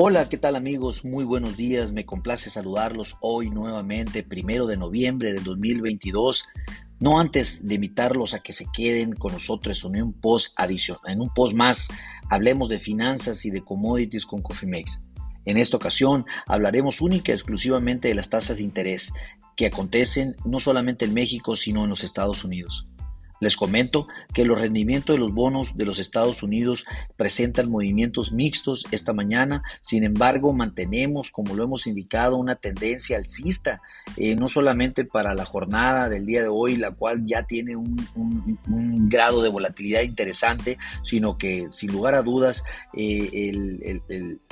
Hola, ¿qué tal amigos? Muy buenos días, me complace saludarlos hoy nuevamente, primero de noviembre del 2022. No antes de invitarlos a que se queden con nosotros en un post adicional, en un post más, hablemos de finanzas y de commodities con Cofimex. En esta ocasión hablaremos única y exclusivamente de las tasas de interés que acontecen no solamente en México, sino en los Estados Unidos. Les comento que los rendimientos de los bonos de los Estados Unidos presentan movimientos mixtos esta mañana, sin embargo mantenemos, como lo hemos indicado, una tendencia alcista, eh, no solamente para la jornada del día de hoy, la cual ya tiene un, grado de volatilidad interesante, sino que sin lugar a dudas eh,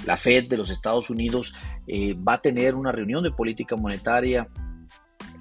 la Fed de los Estados Unidos eh, va a tener una reunión de política monetaria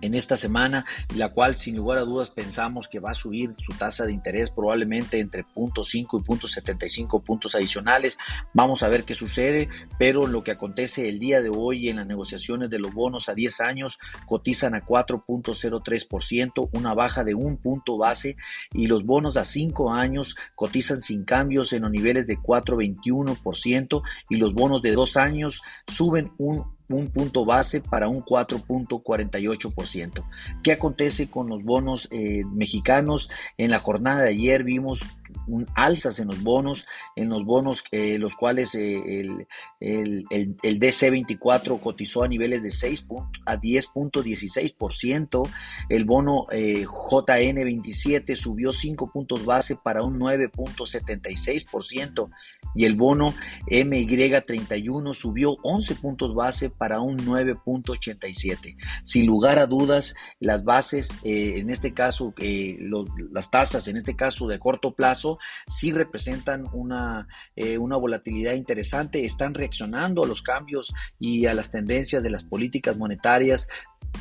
en esta semana, la cual sin lugar a dudas pensamos que va a subir su tasa de interés probablemente entre 0.5 y 0.75 puntos adicionales. Vamos a ver qué sucede, pero lo que acontece el día de hoy en las negociaciones de los bonos a 10 años cotizan a 4.03%, una baja de un punto base, y los bonos a 5 años cotizan sin cambios en los niveles de 4.21% y los bonos de 2 años suben un un punto base para un 4.48%. ¿Qué acontece con los bonos eh, mexicanos? En la jornada de ayer vimos un alzas en los bonos, en los bonos eh, los cuales eh, el, el, el, DC24 cotizó a niveles de 6 a 10.16%, el bono JN27 subió 5 puntos base para un 9.76% y el bono MY31 subió 11 puntos base para un 9.87. Sin lugar a dudas, las bases, eh, en este caso, eh, las tasas, en este caso de corto plazo, sí representan una, eh, una volatilidad interesante, están reaccionando a los cambios y a las tendencias de las políticas monetarias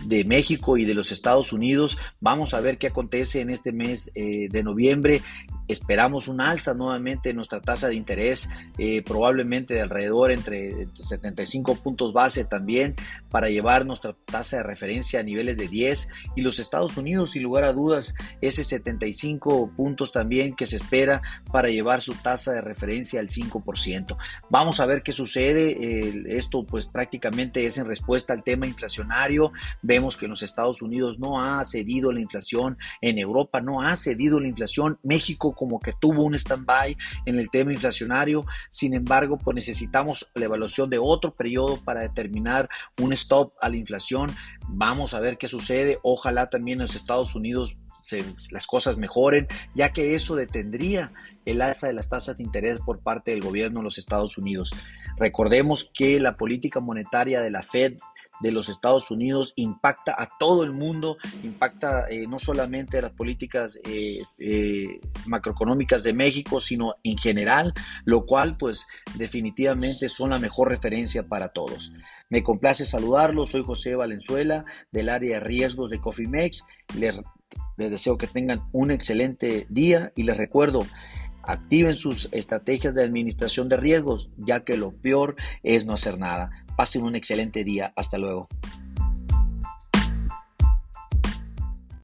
de México y de los Estados Unidos. Vamos a ver qué acontece en este mes de noviembre Esperamos un alza nuevamente en nuestra tasa de interés, eh, probablemente de alrededor entre 75 puntos base también, para llevar nuestra tasa de referencia a niveles de 10. Y los Estados Unidos, sin lugar a dudas, ese 75 puntos también que se espera para llevar su tasa de referencia al 5%. Vamos a ver qué sucede. esto pues prácticamente es en respuesta al tema inflacionario. Vemos que en los Estados Unidos no ha cedido la inflación, en Europa no ha cedido la inflación, México como que tuvo un stand-by en el tema inflacionario. Sin embargo, pues necesitamos la evaluación de otro periodo para determinar un stop a la inflación. Vamos a ver qué sucede. Ojalá también en los Estados Unidos las cosas mejoren, ya que eso detendría el alza de las tasas de interés por parte del gobierno de los Estados Unidos. Recordemos que la política monetaria de la Fed de los Estados Unidos impacta a todo el mundo, impacta eh, no solamente a las políticas eh, eh, macroeconómicas de México, sino en general, lo cual pues definitivamente son la mejor referencia para todos. Me complace saludarlos, soy José Valenzuela del área de riesgos de Cofimex. Les, les deseo que tengan un excelente día y les recuerdo, Activen sus estrategias de administración de riesgos, ya que lo peor es no hacer nada. Pasen un excelente día. Hasta luego.